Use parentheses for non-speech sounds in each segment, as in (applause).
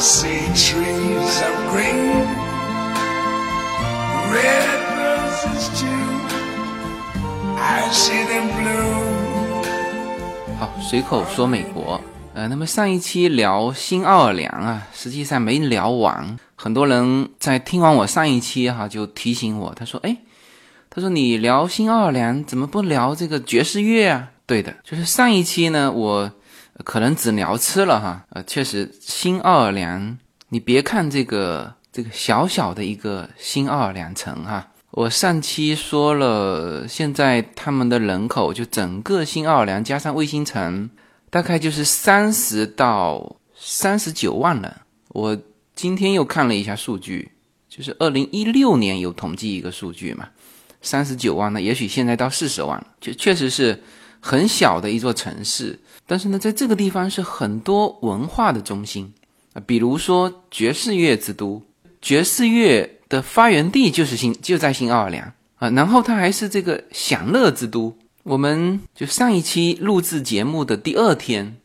See trees of green, red roses too. I see them bloom. 好，随口说美国。呃，那么上一期聊新奥尔良啊，实际上没聊完。很多人在听完我上一期哈，就提醒我，他说：“哎，他说你聊新奥尔良怎么不聊这个爵士乐啊？”对的，就是上一期呢，我可能只聊吃了哈。呃，确实新奥尔良，你别看这个这个小小的一个新奥尔良城哈，我上期说了，现在他们的人口就整个新奥尔良加上卫星城。大概就是三十到三十九万人。我今天又看了一下数据，就是二零一六年有统计一个数据嘛，三十九万。那也许现在到四十万了，就确实是很小的一座城市。但是呢，在这个地方是很多文化的中心啊，比如说爵士乐之都，爵士乐的发源地就是新就在新奥尔良啊。然后它还是这个享乐之都。我们就上一期录制节目的第二天，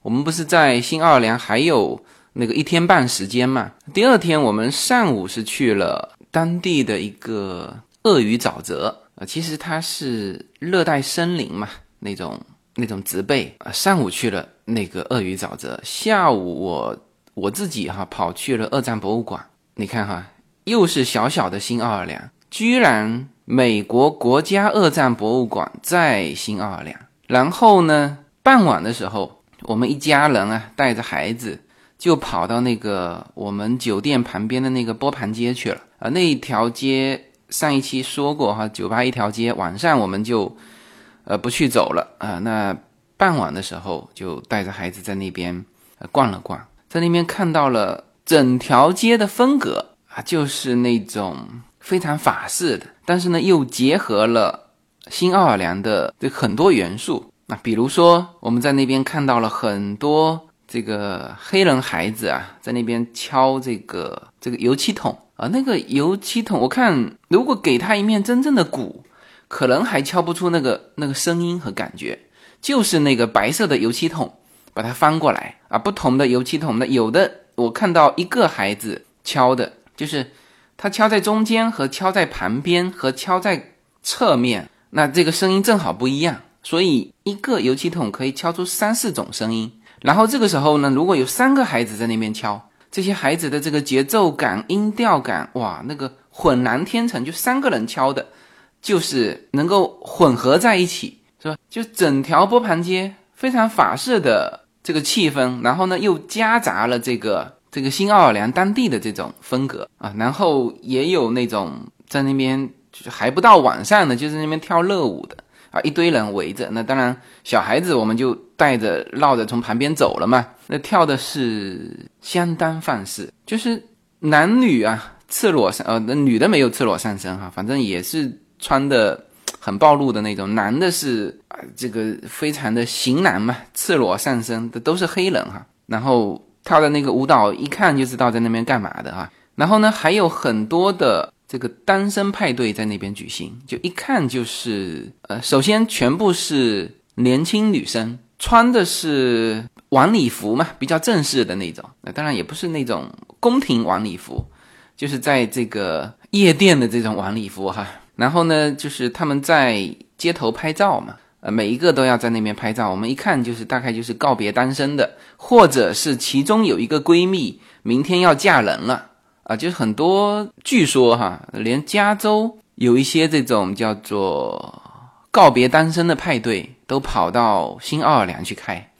我们不是在新奥尔良还有那个一天半时间嘛？第二天我们上午是去了当地的一个鳄鱼沼泽啊，其实它是热带森林嘛，那种那种植被啊。上午去了那个鳄鱼沼泽，下午我我自己哈跑去了二战博物馆。你看哈，又是小小的新奥尔良，居然。美国国家二战博物馆在新奥尔良。然后呢，傍晚的时候，我们一家人啊，带着孩子就跑到那个我们酒店旁边的那个波盘街去了啊。那一条街上一期说过哈，酒吧一条街，晚上我们就呃不去走了啊。那傍晚的时候就带着孩子在那边呃逛了逛，在那边看到了整条街的风格啊，就是那种。非常法式的，但是呢，又结合了新奥尔良的这很多元素。那比如说，我们在那边看到了很多这个黑人孩子啊，在那边敲这个这个油漆桶啊。那个油漆桶，我看如果给他一面真正的鼓，可能还敲不出那个那个声音和感觉。就是那个白色的油漆桶，把它翻过来啊，不同的油漆桶的，有的我看到一个孩子敲的，就是。他敲在中间和敲在旁边和敲在侧面，那这个声音正好不一样，所以一个油漆桶可以敲出三四种声音。然后这个时候呢，如果有三个孩子在那边敲，这些孩子的这个节奏感、音调感，哇，那个浑然天成，就三个人敲的，就是能够混合在一起，是吧？就整条波盘街非常法式的这个气氛，然后呢又夹杂了这个。这个新奥尔良当地的这种风格啊，然后也有那种在那边就是还不到晚上呢，就在那边跳热舞的啊，一堆人围着。那当然，小孩子我们就带着绕着从旁边走了嘛。那跳的是相当放肆，就是男女啊赤裸上呃，那女的没有赤裸上身哈，反正也是穿的很暴露的那种。男的是啊，这个非常的型男嘛，赤裸上身的都是黑人哈，然后。跳的那个舞蹈一看就知道在那边干嘛的哈，然后呢还有很多的这个单身派对在那边举行，就一看就是呃，首先全部是年轻女生，穿的是晚礼服嘛，比较正式的那种，那当然也不是那种宫廷晚礼服，就是在这个夜店的这种晚礼服哈，然后呢就是他们在街头拍照嘛。呃，每一个都要在那边拍照，我们一看就是大概就是告别单身的，或者是其中有一个闺蜜明天要嫁人了啊，就是很多，据说哈，连加州有一些这种叫做告别单身的派对，都跑到新奥尔良去开，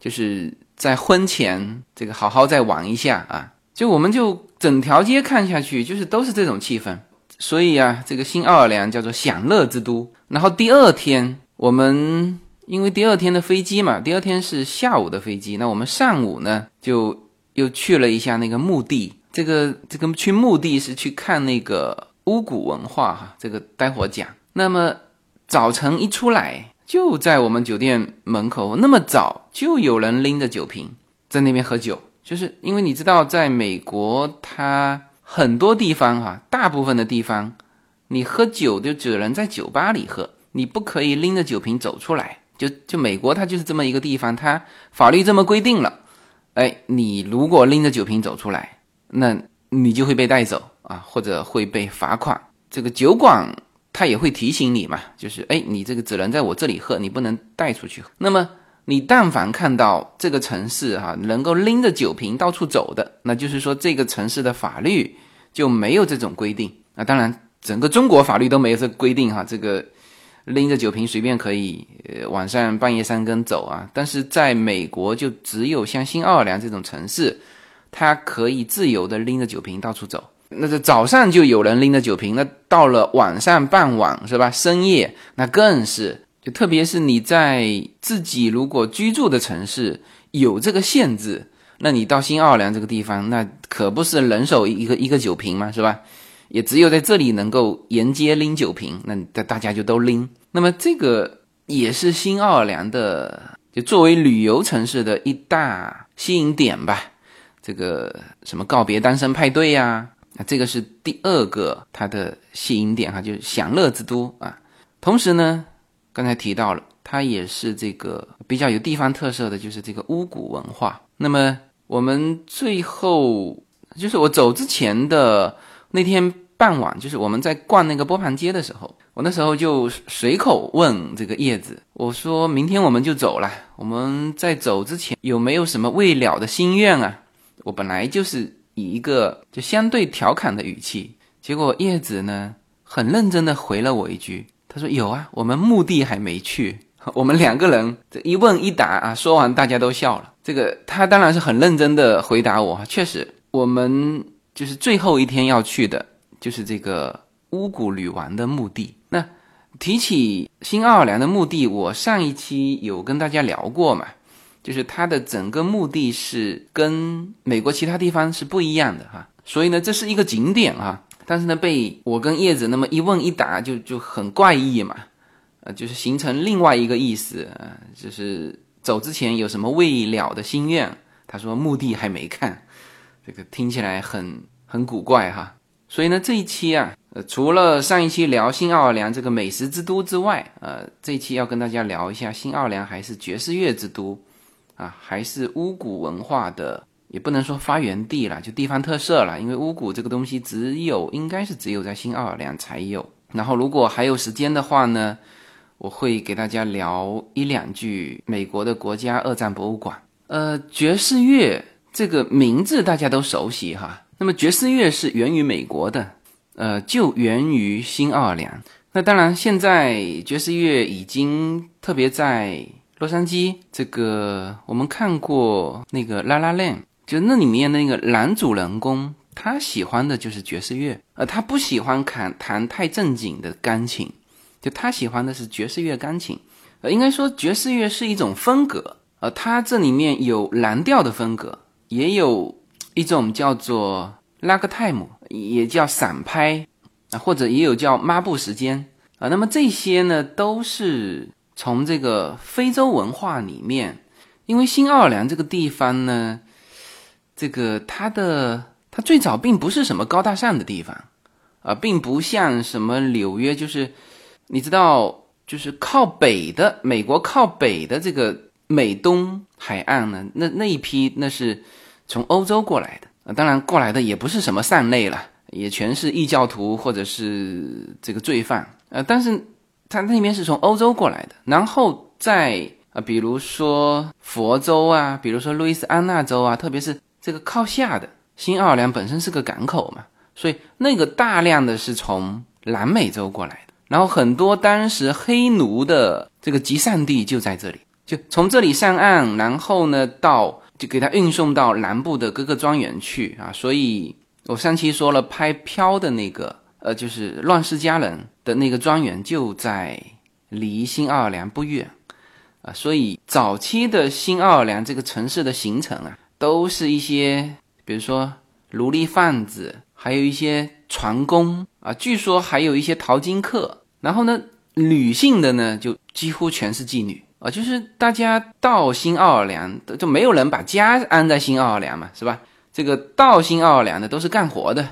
就是在婚前这个好好再玩一下啊，就我们就整条街看下去，就是都是这种气氛，所以啊，这个新奥尔良叫做享乐之都，然后第二天。我们因为第二天的飞机嘛，第二天是下午的飞机，那我们上午呢就又去了一下那个墓地。这个这个去墓地是去看那个巫蛊文化哈，这个待会讲。那么早晨一出来，就在我们酒店门口，那么早就有人拎着酒瓶在那边喝酒，就是因为你知道，在美国，它很多地方哈，大部分的地方，你喝酒就只能在酒吧里喝。你不可以拎着酒瓶走出来，就就美国，它就是这么一个地方，它法律这么规定了。哎，你如果拎着酒瓶走出来，那你就会被带走啊，或者会被罚款。这个酒馆他也会提醒你嘛，就是哎，你这个只能在我这里喝，你不能带出去。那么你但凡看到这个城市哈能够拎着酒瓶到处走的，那就是说这个城市的法律就没有这种规定啊。当然，整个中国法律都没有这规定哈，这个。拎着酒瓶随便可以，呃，晚上半夜三更走啊。但是在美国，就只有像新奥尔良这种城市，它可以自由的拎着酒瓶到处走。那这早上就有人拎着酒瓶，那到了晚上傍晚是吧？深夜那更是，就特别是你在自己如果居住的城市有这个限制，那你到新奥尔良这个地方，那可不是人手一个一个酒瓶嘛，是吧？也只有在这里能够沿街拎酒瓶，那大大家就都拎。那么这个也是新奥尔良的，就作为旅游城市的一大吸引点吧。这个什么告别单身派对呀，啊，这个是第二个它的吸引点哈，就是享乐之都啊。同时呢，刚才提到了，它也是这个比较有地方特色的，就是这个巫蛊文化。那么我们最后就是我走之前的。那天傍晚，就是我们在逛那个波旁街的时候，我那时候就随口问这个叶子，我说明天我们就走了，我们在走之前有没有什么未了的心愿啊？我本来就是以一个就相对调侃的语气，结果叶子呢很认真的回了我一句，他说有啊，我们墓地还没去。(laughs) 我们两个人这一问一答啊，说完大家都笑了。这个他当然是很认真的回答我，确实我们。就是最后一天要去的，就是这个巫蛊女王的墓地。那提起新奥尔良的墓地，我上一期有跟大家聊过嘛，就是它的整个墓地是跟美国其他地方是不一样的哈。所以呢，这是一个景点啊，但是呢，被我跟叶子那么一问一答，就就很怪异嘛，呃，就是形成另外一个意思呃，就是走之前有什么未了的心愿？他说墓地还没看。这个听起来很很古怪哈，所以呢，这一期啊，呃，除了上一期聊新奥尔良这个美食之都之外，呃，这一期要跟大家聊一下新奥尔良还是爵士乐之都，啊，还是巫蛊文化的，也不能说发源地了，就地方特色了，因为巫蛊这个东西只有应该是只有在新奥尔良才有。然后如果还有时间的话呢，我会给大家聊一两句美国的国家二战博物馆，呃，爵士乐。这个名字大家都熟悉哈。那么爵士乐是源于美国的，呃，就源于新奥尔良。那当然，现在爵士乐已经特别在洛杉矶。这个我们看过那个《拉拉链》，就那里面那个男主人公，他喜欢的就是爵士乐，呃，他不喜欢弹弹太正经的钢琴，就他喜欢的是爵士乐钢琴。呃，应该说爵士乐是一种风格，呃，它这里面有蓝调的风格。也有一种叫做拉格泰姆，也叫散拍啊，或者也有叫抹布时间啊。那么这些呢，都是从这个非洲文化里面，因为新奥尔良这个地方呢，这个它的它最早并不是什么高大上的地方啊，并不像什么纽约，就是你知道，就是靠北的美国靠北的这个。美东海岸呢，那那一批那是从欧洲过来的啊，当然过来的也不是什么善类了，也全是异教徒或者是这个罪犯呃，但是他那边是从欧洲过来的，然后在啊，比如说佛州啊，比如说路易斯安那州啊，特别是这个靠下的新奥尔良本身是个港口嘛，所以那个大量的是从南美洲过来的，然后很多当时黑奴的这个集散地就在这里。就从这里上岸，然后呢，到就给他运送到南部的各个庄园去啊。所以我上期说了，拍飘的那个，呃，就是《乱世佳人》的那个庄园就在离新奥尔良不远啊。所以早期的新奥尔良这个城市的形成啊，都是一些，比如说奴隶贩子，还有一些船工啊，据说还有一些淘金客。然后呢，女性的呢，就几乎全是妓女。啊，就是大家到新奥尔良，就没有人把家安在新奥尔良嘛，是吧？这个到新奥尔良的都是干活的，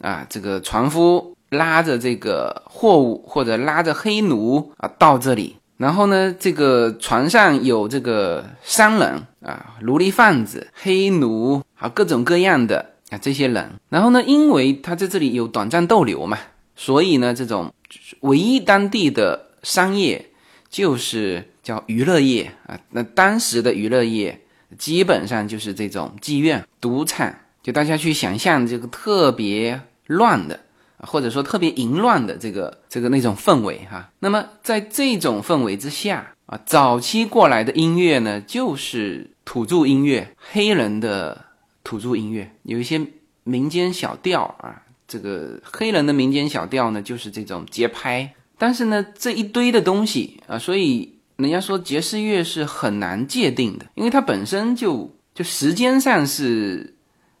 啊，这个船夫拉着这个货物或者拉着黑奴啊到这里，然后呢，这个船上有这个商人啊、奴隶贩子、黑奴，啊，各种各样的啊这些人。然后呢，因为他在这里有短暂逗留嘛，所以呢，这种唯一当地的商业就是叫娱乐业啊。那当时的娱乐业基本上就是这种妓院、赌场，就大家去想象这个特别乱的。或者说特别淫乱的这个这个那种氛围哈，那么在这种氛围之下啊，早期过来的音乐呢，就是土著音乐，黑人的土著音乐，有一些民间小调啊，这个黑人的民间小调呢，就是这种节拍。但是呢，这一堆的东西啊，所以人家说爵士乐是很难界定的，因为它本身就就时间上是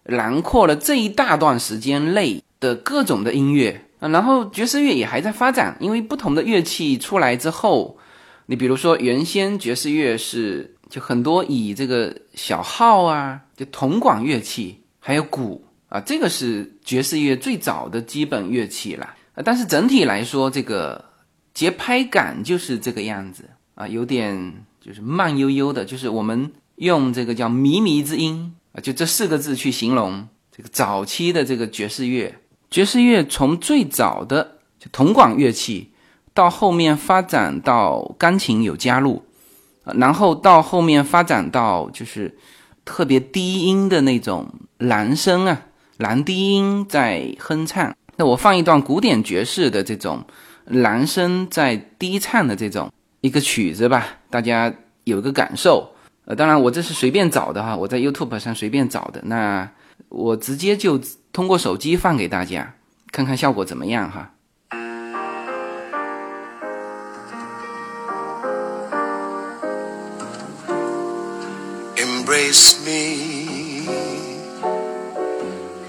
囊括了这一大段时间内。的各种的音乐啊，然后爵士乐也还在发展，因为不同的乐器出来之后，你比如说原先爵士乐是就很多以这个小号啊，就铜管乐器，还有鼓啊，这个是爵士乐最早的基本乐器了。但是整体来说，这个节拍感就是这个样子啊，有点就是慢悠悠的，就是我们用这个叫靡靡之音啊，就这四个字去形容这个早期的这个爵士乐。爵士乐从最早的铜管乐器，到后面发展到钢琴有加入，然后到后面发展到就是特别低音的那种男声啊，男低音在哼唱。那我放一段古典爵士的这种男声在低唱的这种一个曲子吧，大家有个感受。呃，当然我这是随便找的哈，我在 YouTube 上随便找的。那我直接就。通过手机放给大家，看看效果怎么样哈。Embrace me,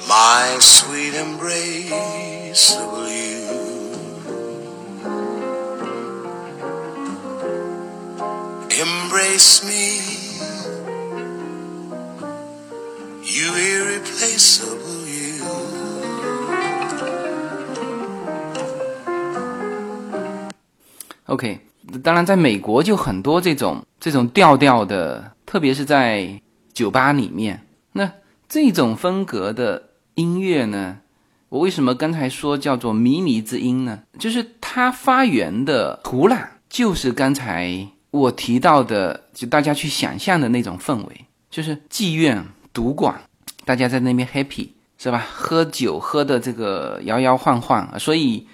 my sweet embrace of you. Embrace me, you irreplaceable. OK，当然，在美国就很多这种这种调调的，特别是在酒吧里面，那这种风格的音乐呢，我为什么刚才说叫做靡靡之音呢？就是它发源的土壤，就是刚才我提到的，就大家去想象的那种氛围，就是妓院、赌馆，大家在那边 happy 是吧？喝酒喝的这个摇摇晃晃，所以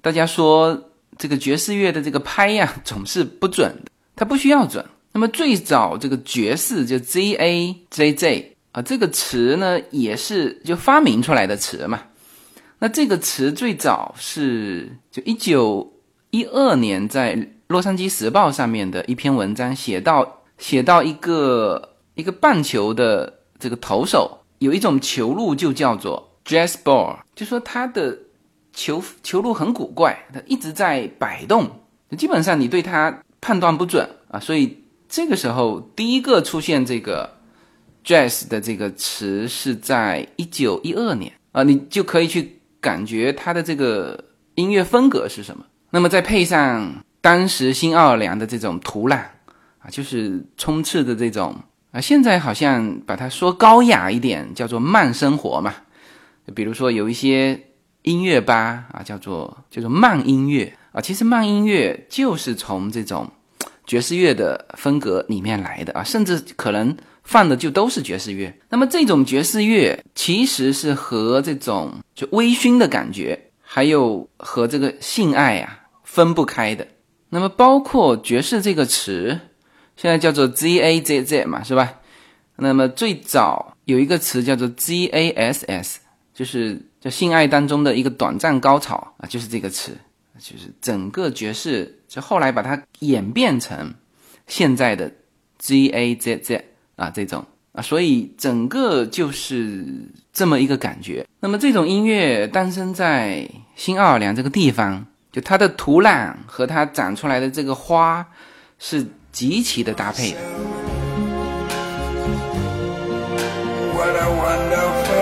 大家说。这个爵士乐的这个拍呀，总是不准的，它不需要准。那么最早这个爵士就 Z A Z Z 啊，这个词呢也是就发明出来的词嘛。那这个词最早是就一九一二年在《洛杉矶时报》上面的一篇文章写到，写到一个一个棒球的这个投手有一种球路就叫做 Jazz Ball，就说他的。球球路很古怪，它一直在摆动，基本上你对它判断不准啊。所以这个时候第一个出现这个 jazz 的这个词是在一九一二年啊，你就可以去感觉它的这个音乐风格是什么。那么再配上当时新奥尔良的这种土壤啊，就是充斥的这种啊，现在好像把它说高雅一点，叫做慢生活嘛。比如说有一些。音乐吧啊，叫做叫做慢音乐啊，其实慢音乐就是从这种爵士乐的风格里面来的啊，甚至可能放的就都是爵士乐。那么这种爵士乐其实是和这种就微醺的感觉，还有和这个性爱啊分不开的。那么包括爵士这个词，现在叫做 Z A Z Z 嘛，是吧？那么最早有一个词叫做 Z A S S，就是。就性爱当中的一个短暂高潮啊，就是这个词，就是整个爵士，就后来把它演变成现在的 G A Z Z 啊这种啊，所以整个就是这么一个感觉。那么这种音乐诞生在新奥尔良这个地方，就它的土壤和它长出来的这个花是极其的搭配的。What a wonderful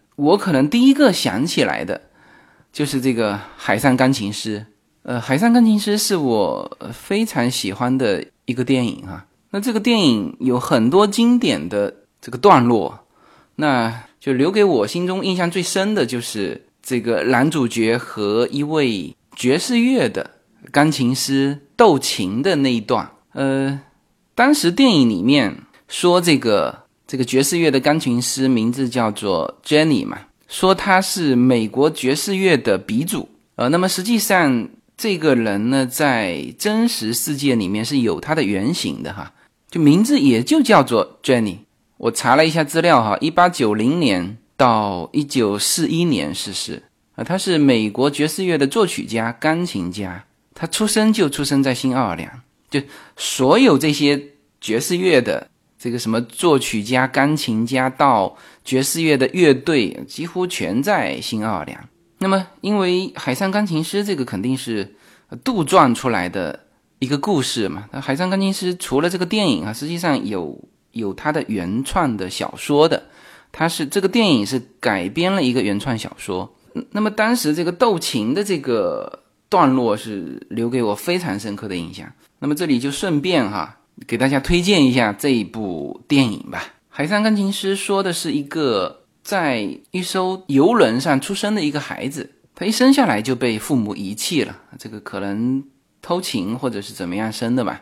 我可能第一个想起来的，就是这个《海上钢琴师》。呃，《海上钢琴师》是我非常喜欢的一个电影啊。那这个电影有很多经典的这个段落，那就留给我心中印象最深的就是这个男主角和一位爵士乐的钢琴师斗琴的那一段。呃，当时电影里面说这个。这个爵士乐的钢琴师名字叫做 Jenny 嘛，说他是美国爵士乐的鼻祖。呃，那么实际上这个人呢，在真实世界里面是有他的原型的哈，就名字也就叫做 Jenny。我查了一下资料哈，一八九零年到一九四一年逝世。啊，他是美国爵士乐的作曲家、钢琴家，他出生就出生在新奥尔良，就所有这些爵士乐的。这个什么作曲家、钢琴家到爵士乐的乐队，几乎全在新奥尔良。那么，因为《海上钢琴师》这个肯定是杜撰出来的一个故事嘛。那《海上钢琴师》除了这个电影啊，实际上有有他的原创的小说的。他是这个电影是改编了一个原创小说。那么当时这个斗琴的这个段落是留给我非常深刻的印象。那么这里就顺便哈。给大家推荐一下这一部电影吧，《海上钢琴师》说的是一个在一艘游轮上出生的一个孩子，他一生下来就被父母遗弃了，这个可能偷情或者是怎么样生的吧，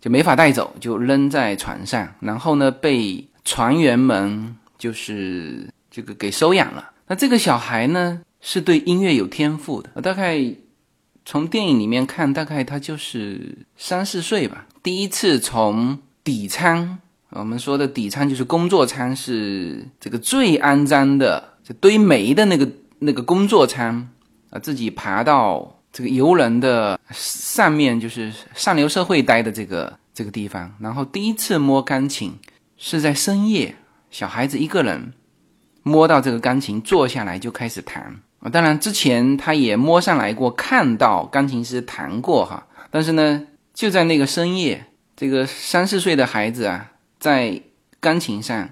就没法带走，就扔在船上，然后呢被船员们就是这个给收养了。那这个小孩呢是对音乐有天赋的，大概。从电影里面看，大概他就是三四岁吧。第一次从底舱，我们说的底舱就是工作舱，是这个最肮脏的，就堆煤的那个那个工作舱啊，自己爬到这个游轮的上面，就是上流社会待的这个这个地方。然后第一次摸钢琴是在深夜，小孩子一个人摸到这个钢琴，坐下来就开始弹。啊，当然之前他也摸上来过，看到钢琴师弹过哈。但是呢，就在那个深夜，这个三四岁的孩子啊，在钢琴上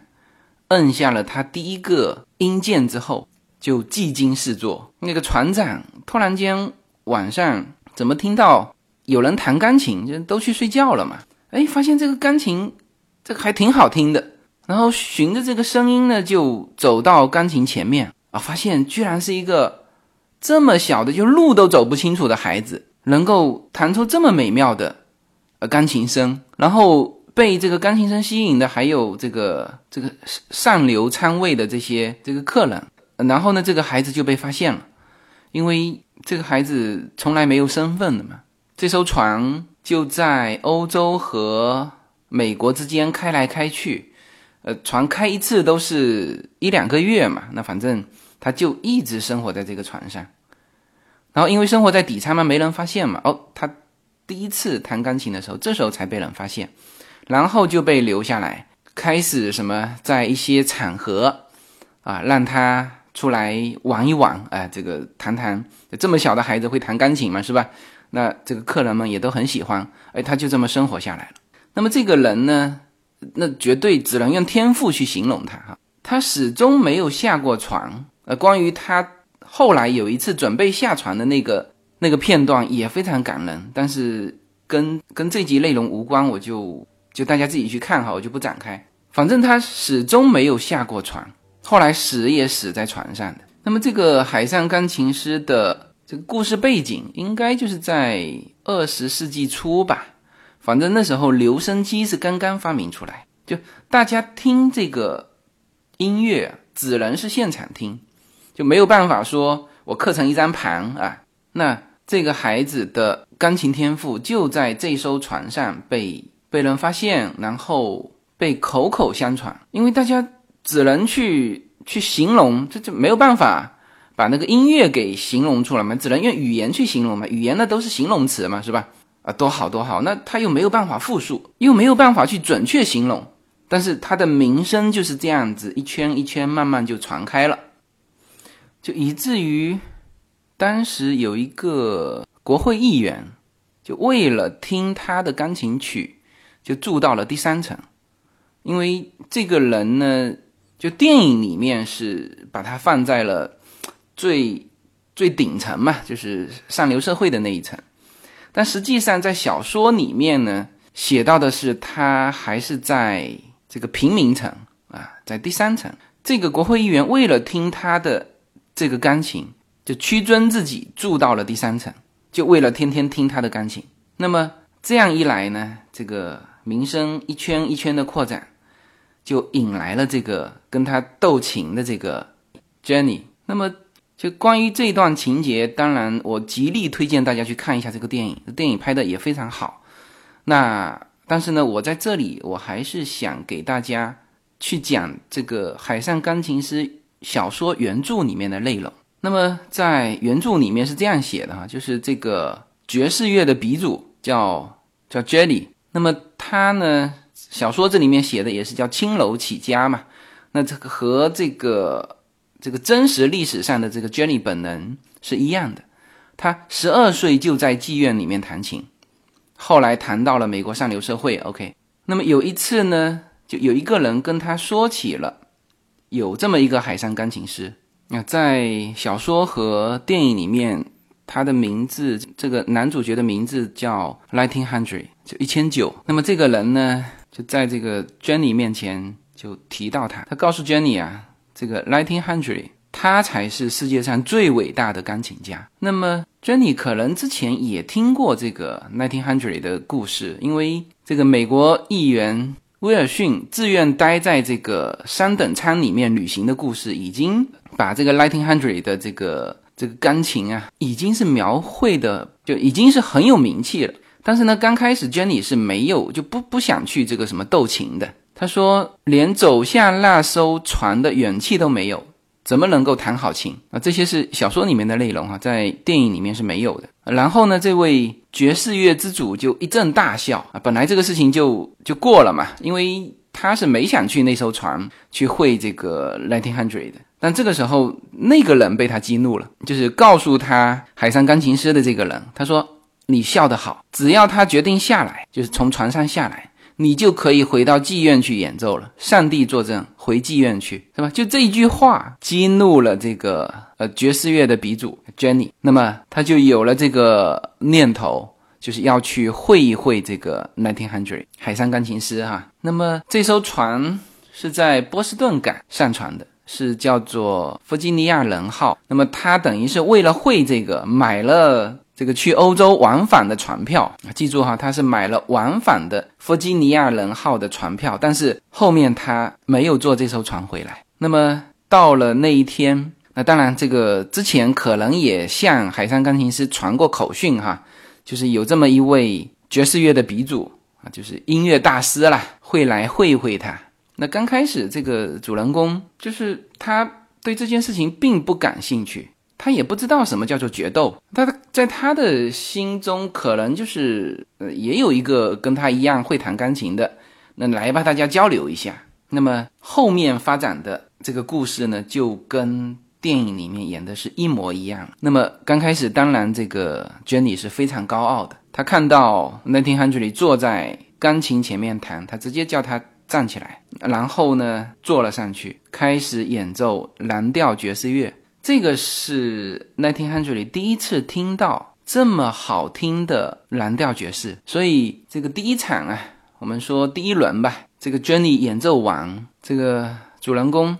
摁下了他第一个音键之后，就技惊四座。那个船长突然间晚上怎么听到有人弹钢琴，就都去睡觉了嘛？哎，发现这个钢琴这个还挺好听的，然后循着这个声音呢，就走到钢琴前面。啊！发现居然是一个这么小的，就路都走不清楚的孩子，能够弹出这么美妙的呃钢琴声。然后被这个钢琴声吸引的，还有这个这个上流舱位的这些这个客人。然后呢，这个孩子就被发现了，因为这个孩子从来没有身份的嘛。这艘船就在欧洲和美国之间开来开去，呃，船开一次都是一两个月嘛。那反正。他就一直生活在这个船上，然后因为生活在底舱嘛，没人发现嘛。哦，他第一次弹钢琴的时候，这时候才被人发现，然后就被留下来，开始什么在一些场合啊，让他出来玩一玩，哎，这个弹弹，这么小的孩子会弹钢琴嘛，是吧？那这个客人们也都很喜欢，哎，他就这么生活下来了。那么这个人呢，那绝对只能用天赋去形容他哈，他始终没有下过床。呃，关于他后来有一次准备下船的那个那个片段也非常感人，但是跟跟这集内容无关，我就就大家自己去看哈，我就不展开。反正他始终没有下过船，后来死也死在船上的。那么这个海上钢琴师的这个故事背景，应该就是在二十世纪初吧。反正那时候留声机是刚刚发明出来，就大家听这个音乐只能是现场听，就没有办法说我刻成一张盘啊。那这个孩子的钢琴天赋就在这艘船上被被人发现，然后被口口相传，因为大家只能去去形容，这就没有办法把那个音乐给形容出来嘛，只能用语言去形容嘛，语言那都是形容词嘛，是吧？啊，多好多好，那他又没有办法复述，又没有办法去准确形容，但是他的名声就是这样子一圈一圈慢慢就传开了，就以至于当时有一个国会议员，就为了听他的钢琴曲，就住到了第三层，因为这个人呢，就电影里面是把他放在了最最顶层嘛，就是上流社会的那一层。但实际上，在小说里面呢，写到的是他还是在这个平民层啊，在第三层。这个国会议员为了听他的这个钢琴，就屈尊自己住到了第三层，就为了天天听他的钢琴。那么这样一来呢，这个名声一圈一圈的扩展，就引来了这个跟他斗琴的这个 Jenny。那么。就关于这段情节，当然我极力推荐大家去看一下这个电影，电影拍的也非常好。那但是呢，我在这里我还是想给大家去讲这个《海上钢琴师》小说原著里面的内容。那么在原著里面是这样写的哈，就是这个爵士乐的鼻祖叫叫 Jelly，那么他呢，小说这里面写的也是叫青楼起家嘛，那这个和这个。这个真实历史上的这个 Jenny 本人是一样的，他十二岁就在妓院里面弹琴，后来谈到了美国上流社会。OK，那么有一次呢，就有一个人跟他说起了有这么一个海上钢琴师。那在小说和电影里面，他的名字，这个男主角的名字叫 Nineteen Hundred，就一千九。那么这个人呢，就在这个 Jenny 面前就提到他，他告诉 Jenny 啊。这个 Nineteen Hundred，他才是世界上最伟大的钢琴家。那么，Jenny 可能之前也听过这个 Nineteen Hundred 的故事，因为这个美国议员威尔逊自愿待在这个三等舱里面旅行的故事，已经把这个 Nineteen Hundred 的这个这个钢琴啊，已经是描绘的就已经是很有名气了。但是呢，刚开始 Jenny 是没有就不不想去这个什么斗琴的。他说：“连走向那艘船的勇气都没有，怎么能够弹好琴啊？这些是小说里面的内容哈，在电影里面是没有的。然后呢，这位爵士乐之主就一阵大笑啊！本来这个事情就就过了嘛，因为他是没想去那艘船去会这个 Nineteen Hundred 的。但这个时候，那个人被他激怒了，就是告诉他海上钢琴师的这个人，他说：‘你笑得好，只要他决定下来，就是从船上下来。’”你就可以回到妓院去演奏了。上帝作证，回妓院去，是吧？就这一句话激怒了这个呃爵士乐的鼻祖 Jenny，那么他就有了这个念头，就是要去会一会这个 Nineteen Hundred 海上钢琴师哈。那么这艘船是在波士顿港上船的，是叫做弗吉尼亚人号。那么他等于是为了会这个买了。这个去欧洲往返的船票，记住哈，他是买了往返的弗吉尼亚人号的船票，但是后面他没有坐这艘船回来。那么到了那一天，那当然这个之前可能也向海上钢琴师传过口讯哈，就是有这么一位爵士乐的鼻祖啊，就是音乐大师啦，会来会会他。那刚开始这个主人公就是他对这件事情并不感兴趣。他也不知道什么叫做决斗，他在他的心中可能就是呃，也有一个跟他一样会弹钢琴的，那来吧，大家交流一下。那么后面发展的这个故事呢，就跟电影里面演的是一模一样。那么刚开始，当然这个 Jenny 是非常高傲的，他看到 n a t i n h u n d r e 坐在钢琴前面弹，他直接叫他站起来，然后呢坐了上去，开始演奏蓝调爵士乐。这个是 Nineteen Hundred 里第一次听到这么好听的蓝调爵士，所以这个第一场啊，我们说第一轮吧，这个 Jenny 演奏完，这个主人公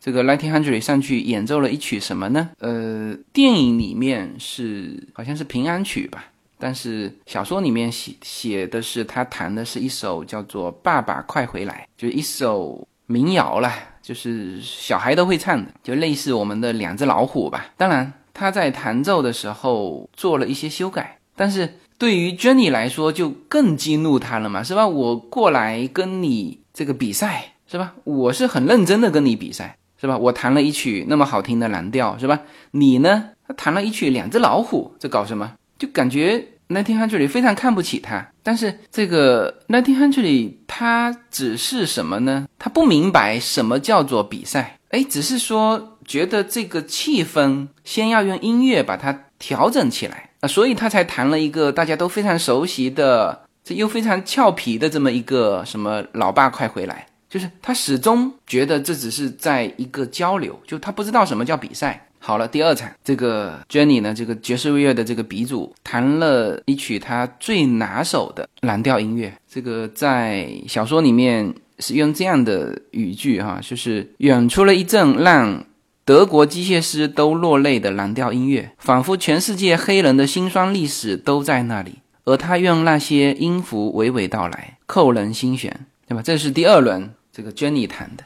这个 nineteen Hundred 上去演奏了一曲什么呢？呃，电影里面是好像是平安曲吧，但是小说里面写写的是他弹的是一首叫做《爸爸快回来》，就一首民谣啦，就是小孩都会唱的，就类似我们的两只老虎吧。当然他在弹奏的时候做了一些修改，但是对于 Jenny 来说就更激怒他了嘛，是吧？我过来跟你这个比赛，是吧？我是很认真的跟你比赛。是吧？我弹了一曲那么好听的蓝调，是吧？你呢？他弹了一曲两只老虎，这搞什么？就感觉 Nineteen Hundred 非常看不起他。但是这个 Nineteen Hundred 他只是什么呢？他不明白什么叫做比赛。哎，只是说觉得这个气氛先要用音乐把它调整起来啊，所以他才弹了一个大家都非常熟悉的，这又非常俏皮的这么一个什么“老爸快回来”。就是他始终觉得这只是在一个交流，就他不知道什么叫比赛。好了，第二场，这个 Jenny 呢，这个爵士乐的这个鼻祖弹了一曲他最拿手的蓝调音乐。这个在小说里面是用这样的语句哈，就是远出了一阵让德国机械师都落泪的蓝调音乐，仿佛全世界黑人的辛酸历史都在那里，而他用那些音符娓娓道来，扣人心弦，对吧？这是第二轮。这个 Jenny 弹的，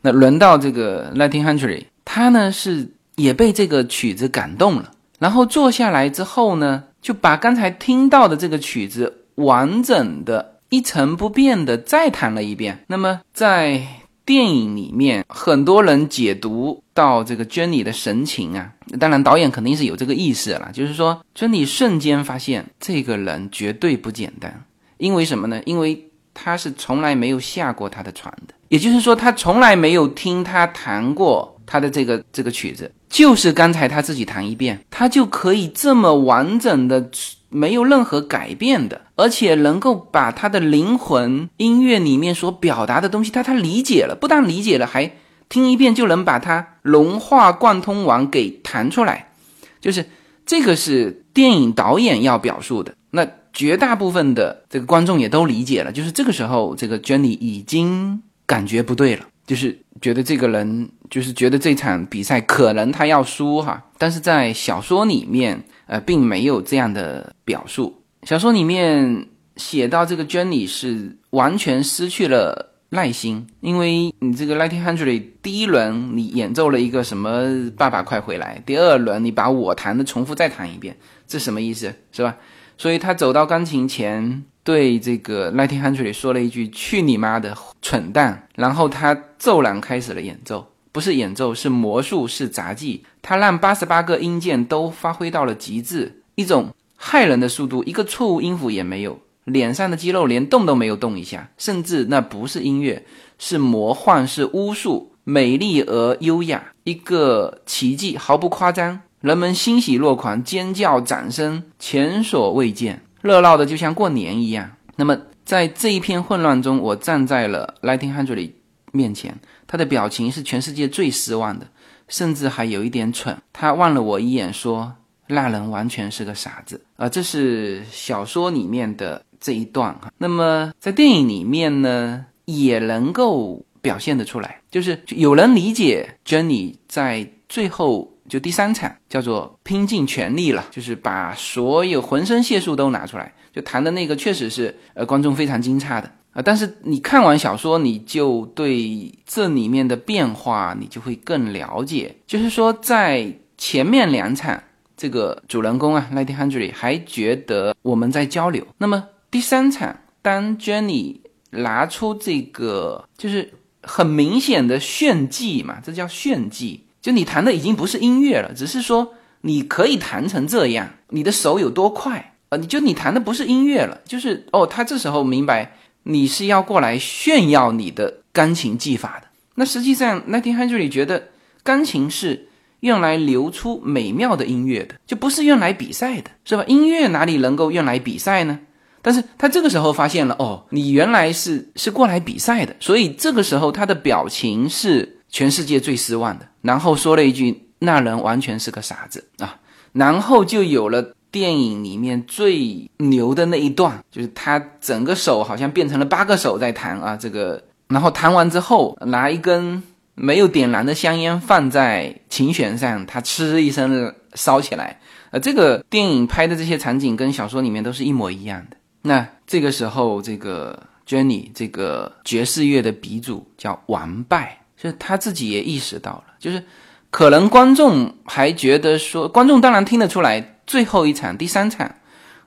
那轮到这个 Nineteen Hundred，他呢是也被这个曲子感动了，然后坐下来之后呢，就把刚才听到的这个曲子完整的一成不变的再弹了一遍。那么在电影里面，很多人解读到这个珍妮的神情啊，当然导演肯定是有这个意思了，就是说珍妮瞬间发现这个人绝对不简单，因为什么呢？因为他是从来没有下过他的船的，也就是说，他从来没有听他弹过他的这个这个曲子，就是刚才他自己弹一遍，他就可以这么完整的，没有任何改变的，而且能够把他的灵魂音乐里面所表达的东西，他他理解了，不但理解了，还听一遍就能把它融化贯通完给弹出来，就是这个是电影导演要表述的。那。绝大部分的这个观众也都理解了，就是这个时候，这个 Jenny 已经感觉不对了，就是觉得这个人，就是觉得这场比赛可能他要输哈。但是在小说里面，呃，并没有这样的表述。小说里面写到这个 Jenny 是完全失去了耐心，因为你这个 Nineteen Hundred 第一轮你演奏了一个什么“爸爸快回来”，第二轮你把我弹的重复再弹一遍，这什么意思，是吧？所以他走到钢琴前，对这个 Nineteen Hundred 说了一句“去你妈的蠢蛋”，然后他骤然开始了演奏，不是演奏，是魔术，是杂技。他让八十八个音键都发挥到了极致，一种骇人的速度，一个错误音符也没有，脸上的肌肉连动都没有动一下，甚至那不是音乐，是魔幻，是巫术，美丽而优雅，一个奇迹，毫不夸张。人们欣喜若狂，尖叫、掌声前所未见，热闹的就像过年一样。那么，在这一片混乱中，我站在了 Lighting Hundred 面前，他的表情是全世界最失望的，甚至还有一点蠢。他望了我一眼，说：“那人完全是个傻子。”啊，这是小说里面的这一段哈。那么，在电影里面呢，也能够表现得出来，就是有人理解 Jenny 在最后。就第三场叫做拼尽全力了，就是把所有浑身解数都拿出来，就弹的那个确实是呃观众非常惊诧的啊。但是你看完小说，你就对这里面的变化你就会更了解。就是说，在前面两场，这个主人公啊，Nighty Hundred 还觉得我们在交流。那么第三场，当 Jenny 拿出这个，就是很明显的炫技嘛，这叫炫技。就你弹的已经不是音乐了，只是说你可以弹成这样，你的手有多快啊？你就你弹的不是音乐了，就是哦，他这时候明白你是要过来炫耀你的钢琴技法的。那实际上，那天汉剧里觉得钢琴是用来流出美妙的音乐的，就不是用来比赛的，是吧？音乐哪里能够用来比赛呢？但是他这个时候发现了，哦，你原来是是过来比赛的，所以这个时候他的表情是。全世界最失望的，然后说了一句：“那人完全是个傻子啊！”然后就有了电影里面最牛的那一段，就是他整个手好像变成了八个手在弹啊，这个，然后弹完之后拿一根没有点燃的香烟放在琴弦上，它嗤一声烧起来。呃，这个电影拍的这些场景跟小说里面都是一模一样的。那这个时候，这个 Jenny 这个爵士乐的鼻祖叫完败，就是他自己也意识到了，就是可能观众还觉得说，观众当然听得出来，最后一场第三场，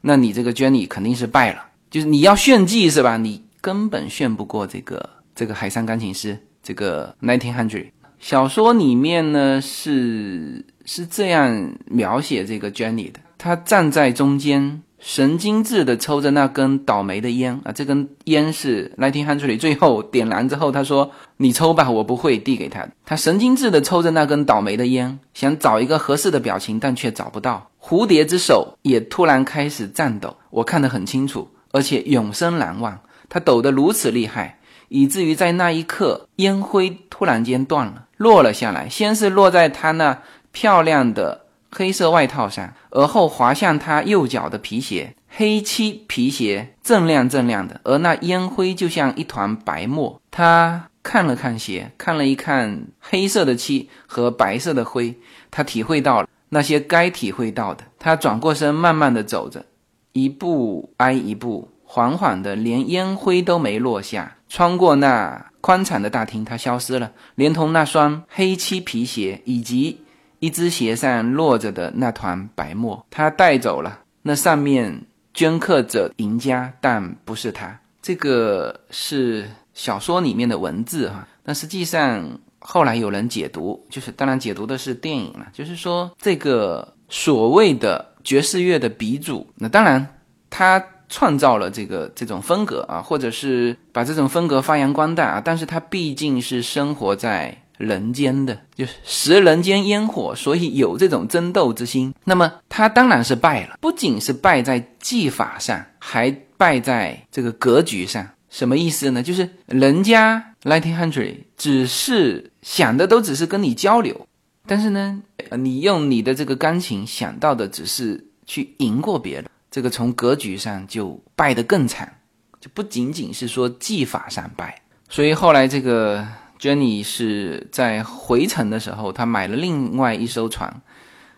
那你这个 Jenny 肯定是败了，就是你要炫技是吧？你根本炫不过这个这个海上钢琴师这个 Nineteen Hundred。小说里面呢是是这样描写这个 Jenny 的，他站在中间。神经质的抽着那根倒霉的烟啊！这根烟是 Nineteen Hundred 最后点燃之后，他说：“你抽吧，我不会递给他。”他神经质的抽着那根倒霉的烟，想找一个合适的表情，但却找不到。蝴蝶之手也突然开始颤抖，我看得很清楚，而且永生难忘。他抖得如此厉害，以至于在那一刻，烟灰突然间断了，落了下来。先是落在他那漂亮的。黑色外套上，而后滑向他右脚的皮鞋，黑漆皮鞋锃亮锃亮的，而那烟灰就像一团白沫。他看了看鞋，看了一看黑色的漆和白色的灰，他体会到了那些该体会到的。他转过身，慢慢的走着，一步挨一步，缓缓的，连烟灰都没落下，穿过那宽敞的大厅，他消失了，连同那双黑漆皮鞋以及。一只鞋上落着的那团白沫，他带走了。那上面镌刻着“赢家”，但不是他。这个是小说里面的文字哈。那实际上后来有人解读，就是当然解读的是电影了。就是说，这个所谓的爵士乐的鼻祖，那当然他创造了这个这种风格啊，或者是把这种风格发扬光大啊。但是他毕竟是生活在。人间的就是食人间烟火，所以有这种争斗之心。那么他当然是败了，不仅是败在技法上，还败在这个格局上。什么意思呢？就是人家 Nineteen Hundred 只是想的都只是跟你交流，但是呢，你用你的这个钢琴想到的只是去赢过别人，这个从格局上就败得更惨，就不仅仅是说技法上败。所以后来这个。Jenny 是在回程的时候，他买了另外一艘船，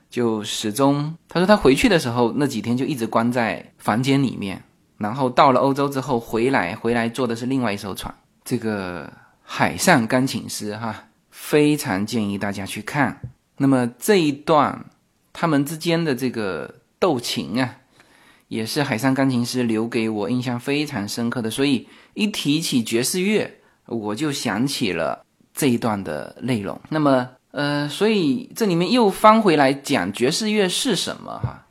就始终他说他回去的时候那几天就一直关在房间里面，然后到了欧洲之后回来，回来坐的是另外一艘船。这个海上钢琴师哈，非常建议大家去看。那么这一段他们之间的这个斗琴啊，也是海上钢琴师留给我印象非常深刻的。所以一提起爵士乐。我就想起了这一段的内容。那么，呃，所以这里面又翻回来讲爵士乐是什么？哈，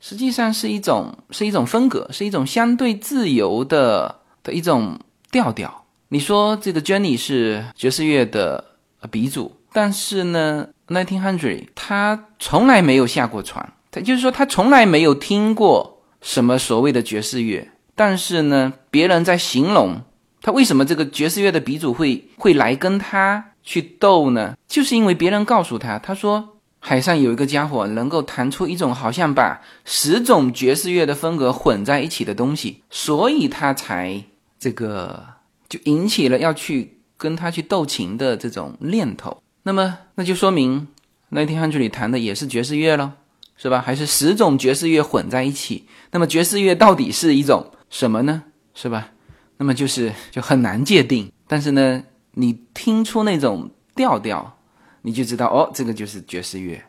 实际上是一种是一种风格，是一种相对自由的的一种调调。你说这个 Jenny 是爵士乐的鼻祖，但是呢，Nineteen Hundred 他从来没有下过船，他就是说他从来没有听过什么所谓的爵士乐。但是呢，别人在形容。他为什么这个爵士乐的鼻祖会会来跟他去斗呢？就是因为别人告诉他，他说海上有一个家伙能够弹出一种好像把十种爵士乐的风格混在一起的东西，所以他才这个就引起了要去跟他去斗琴的这种念头。那么那就说明那天汉剧里弹的也是爵士乐喽，是吧？还是十种爵士乐混在一起？那么爵士乐到底是一种什么呢？是吧？那么就是就很难界定，但是呢，你听出那种调调，你就知道哦，这个就是爵士乐。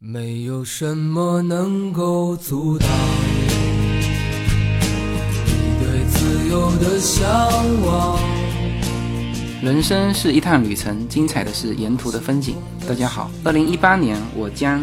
没有什么能够阻挡你对自由的向往。人生是一趟旅程，精彩的是沿途的风景。大家好，二零一八年我将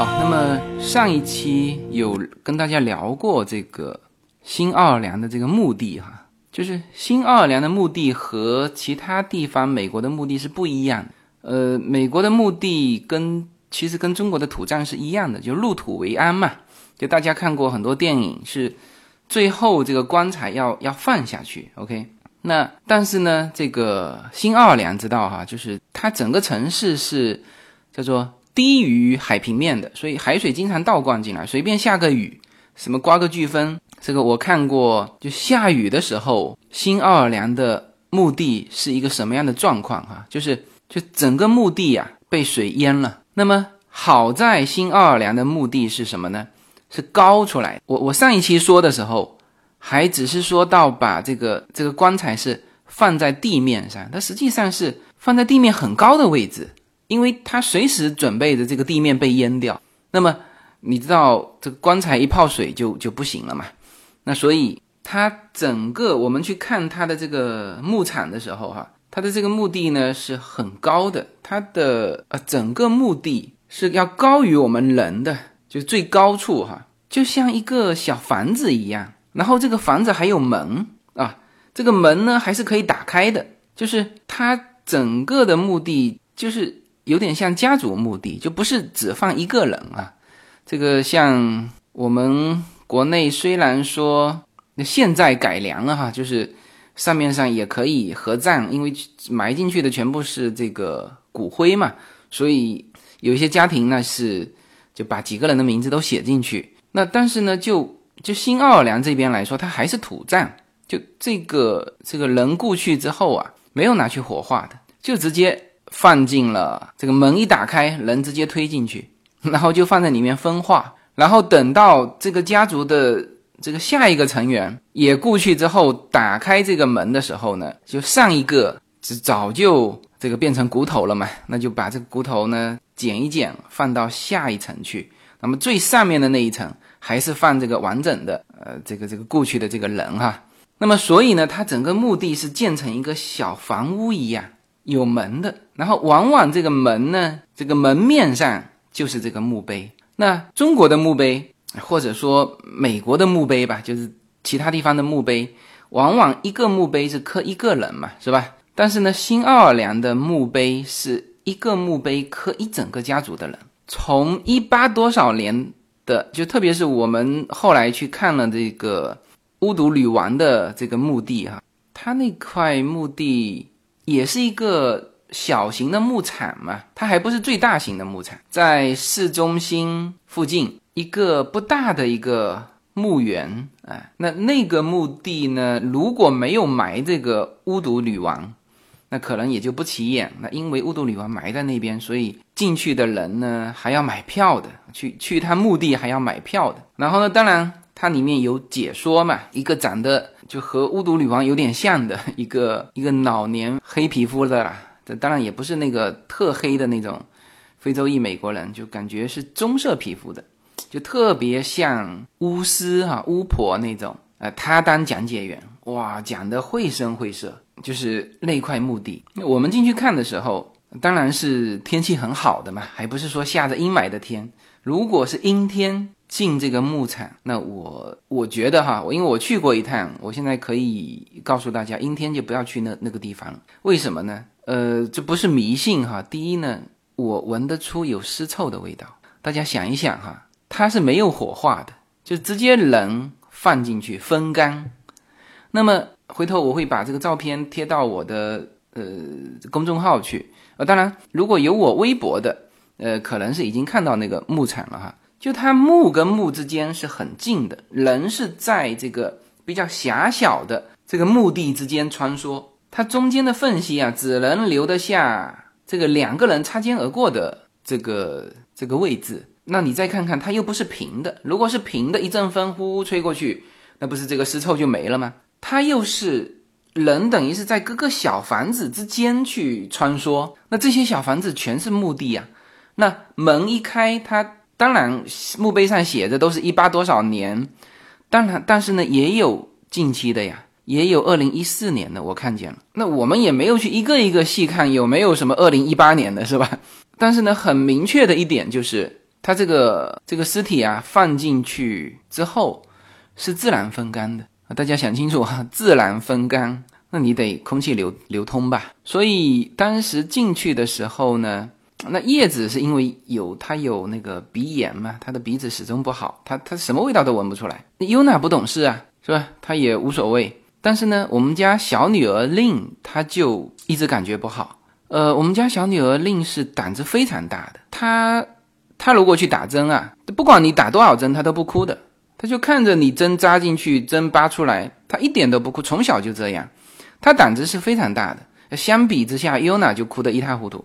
好，那么上一期有跟大家聊过这个新奥尔良的这个墓地哈，就是新奥尔良的墓地和其他地方美国的墓地是不一样。呃，美国的墓地跟其实跟中国的土葬是一样的，就入土为安嘛。就大家看过很多电影，是最后这个棺材要要放下去，OK。那但是呢，这个新奥尔良知道哈，就是它整个城市是叫做低于海平面的，所以海水经常倒灌进来，随便下个雨，什么刮个飓风，这个我看过，就下雨的时候，新奥尔良的墓地是一个什么样的状况哈，就是就整个墓地呀被水淹了。那么好在新奥尔良的墓地是什么呢？是高出来。我我上一期说的时候，还只是说到把这个这个棺材是放在地面上，它实际上是放在地面很高的位置，因为他随时准备着这个地面被淹掉。那么你知道这个棺材一泡水就就不行了嘛？那所以它整个我们去看它的这个墓场的时候，哈，它的这个墓地呢是很高的，它的呃整个墓地是要高于我们人的。就最高处哈，就像一个小房子一样，然后这个房子还有门啊，这个门呢还是可以打开的，就是它整个的墓地就是有点像家族墓地，就不是只放一个人啊。这个像我们国内虽然说现在改良了哈，就是上面上也可以合葬，因为埋进去的全部是这个骨灰嘛，所以有一些家庭呢是。就把几个人的名字都写进去。那但是呢，就就新奥尔良这边来说，它还是土葬。就这个这个人故去之后啊，没有拿去火化的，就直接放进了这个门一打开，人直接推进去，(laughs) 然后就放在里面分化。然后等到这个家族的这个下一个成员也故去之后，打开这个门的时候呢，就上一个早就这个变成骨头了嘛，那就把这个骨头呢。剪一剪，放到下一层去。那么最上面的那一层还是放这个完整的，呃，这个这个过去的这个人哈。那么所以呢，它整个墓地是建成一个小房屋一样，有门的。然后往往这个门呢，这个门面上就是这个墓碑。那中国的墓碑，或者说美国的墓碑吧，就是其他地方的墓碑，往往一个墓碑是刻一个人嘛，是吧？但是呢，新奥尔良的墓碑是。一个墓碑刻一整个家族的人，从一八多少年的，就特别是我们后来去看了这个巫毒女王的这个墓地哈，他那块墓地也是一个小型的牧场嘛，它还不是最大型的牧场，在市中心附近一个不大的一个墓园啊，那那个墓地呢，如果没有埋这个巫毒女王。那可能也就不起眼。那因为巫毒女王埋在那边，所以进去的人呢还要买票的，去去他墓地还要买票的。然后呢，当然它里面有解说嘛，一个长得就和巫毒女王有点像的 (laughs) 一个一个老年黑皮肤的啦，这当然也不是那个特黑的那种非洲裔美国人，就感觉是棕色皮肤的，就特别像巫师哈巫婆那种。呃，他当讲解员，哇，讲的绘声绘色。就是那块墓地，我们进去看的时候，当然是天气很好的嘛，还不是说下着阴霾的天。如果是阴天进这个牧场，那我我觉得哈，因为我去过一趟，我现在可以告诉大家，阴天就不要去那那个地方。为什么呢？呃，这不是迷信哈。第一呢，我闻得出有尸臭的味道。大家想一想哈，它是没有火化的，就直接人放进去风干，那么。回头我会把这个照片贴到我的呃公众号去，呃，当然如果有我微博的，呃，可能是已经看到那个牧场了哈。就它墓跟墓之间是很近的，人是在这个比较狭小的这个墓地之间穿梭，它中间的缝隙啊，只能留得下这个两个人擦肩而过的这个这个位置。那你再看看，它又不是平的，如果是平的，一阵风呼吹过去，那不是这个尸臭就没了吗？它又是人，等于是在各个小房子之间去穿梭。那这些小房子全是墓地啊。那门一开，它当然墓碑上写的都是一八多少年，当然，但是呢，也有近期的呀，也有二零一四年的，我看见了。那我们也没有去一个一个细看有没有什么二零一八年的，是吧？但是呢，很明确的一点就是，它这个这个尸体啊放进去之后是自然风干的啊，大家想清楚哈，自然风干，那你得空气流流通吧？所以当时进去的时候呢。那叶子是因为有它有那个鼻炎嘛，他的鼻子始终不好，他他什么味道都闻不出来。那优娜不懂事啊，是吧？他也无所谓。但是呢，我们家小女儿令她就一直感觉不好。呃，我们家小女儿令是胆子非常大的，她她如果去打针啊，不管你打多少针，她都不哭的。她就看着你针扎进去，针拔出来，她一点都不哭，从小就这样。她胆子是非常大的。相比之下，优娜就哭得一塌糊涂。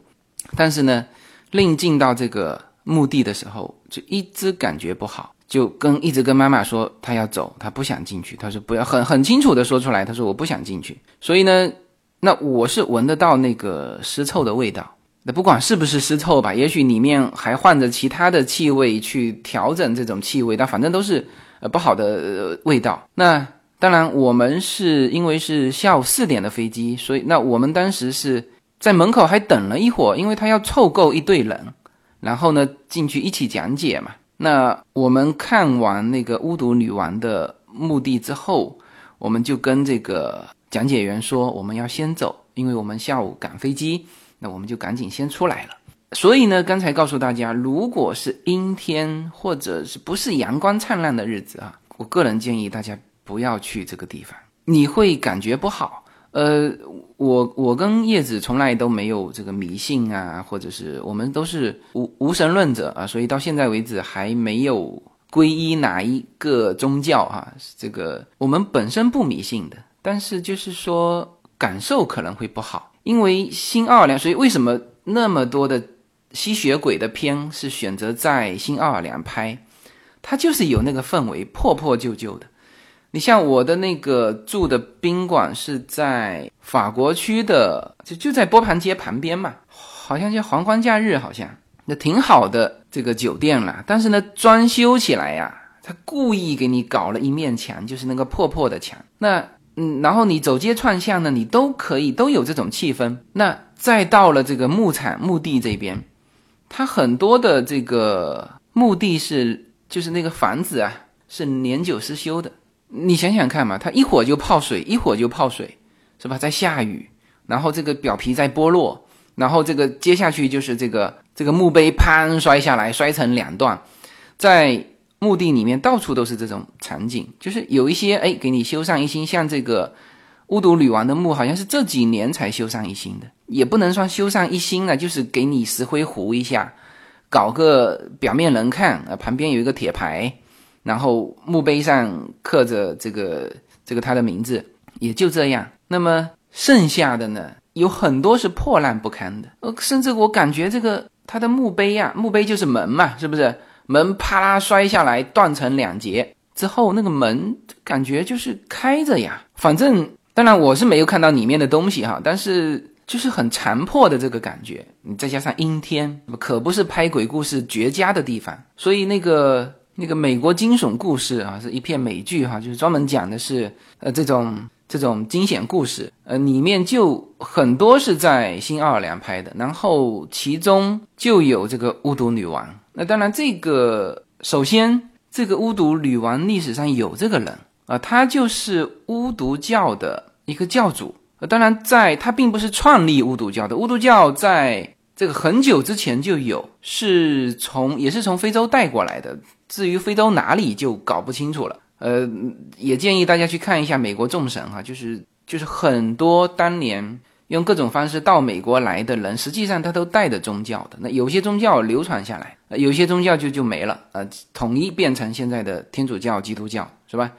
但是呢，令进到这个墓地的时候，就一直感觉不好，就跟一直跟妈妈说他要走，他不想进去。他说不要，很很清楚的说出来，他说我不想进去。所以呢，那我是闻得到那个尸臭的味道。那不管是不是尸臭吧，也许里面还换着其他的气味去调整这种气味，但反正都是呃不好的味道。那当然，我们是因为是下午四点的飞机，所以那我们当时是。在门口还等了一会儿，因为他要凑够一队人，然后呢进去一起讲解嘛。那我们看完那个巫毒女王的墓地之后，我们就跟这个讲解员说我们要先走，因为我们下午赶飞机，那我们就赶紧先出来了。所以呢，刚才告诉大家，如果是阴天或者是不是阳光灿烂的日子啊，我个人建议大家不要去这个地方，你会感觉不好。呃，我我跟叶子从来都没有这个迷信啊，或者是我们都是无无神论者啊，所以到现在为止还没有皈依哪一个宗教啊。这个我们本身不迷信的，但是就是说感受可能会不好，因为新奥尔良，所以为什么那么多的吸血鬼的片是选择在新奥尔良拍？它就是有那个氛围，破破旧旧的。你像我的那个住的宾馆是在法国区的，就就在波旁街旁边嘛，好像叫皇冠假日，好像那挺好的这个酒店了。但是呢，装修起来呀，他故意给你搞了一面墙，就是那个破破的墙。那嗯，然后你走街串巷呢，你都可以都有这种气氛。那再到了这个牧场墓地这边，它很多的这个墓地是就是那个房子啊，是年久失修的。你想想看嘛，它一会儿就泡水，一会儿就泡水，是吧？在下雨，然后这个表皮在剥落，然后这个接下去就是这个这个墓碑砰摔下来，摔成两段，在墓地里面到处都是这种场景，就是有一些哎给你修上一新，像这个巫毒女王的墓，好像是这几年才修上一新的，也不能算修上一新了，就是给你石灰糊一下，搞个表面能看，呃，旁边有一个铁牌。然后墓碑上刻着这个这个他的名字，也就这样。那么剩下的呢，有很多是破烂不堪的。呃，甚至我感觉这个他的墓碑呀，墓碑就是门嘛，是不是？门啪啦摔下来，断成两截之后，那个门感觉就是开着呀。反正当然我是没有看到里面的东西哈，但是就是很残破的这个感觉。你再加上阴天，可不是拍鬼故事绝佳的地方。所以那个。那个美国惊悚故事啊，是一片美剧哈，就是专门讲的是呃这种这种惊险故事，呃里面就很多是在新奥尔良拍的，然后其中就有这个巫毒女王。那当然，这个首先这个巫毒女王历史上有这个人啊，他就是巫毒教的一个教主。当然，在他并不是创立巫毒教的，巫毒教在这个很久之前就有，是从也是从非洲带过来的。至于非洲哪里就搞不清楚了，呃，也建议大家去看一下美国众神哈，就是就是很多当年用各种方式到美国来的人，实际上他都带着宗教的。那有些宗教流传下来，有些宗教就就没了，呃，统一变成现在的天主教、基督教，是吧？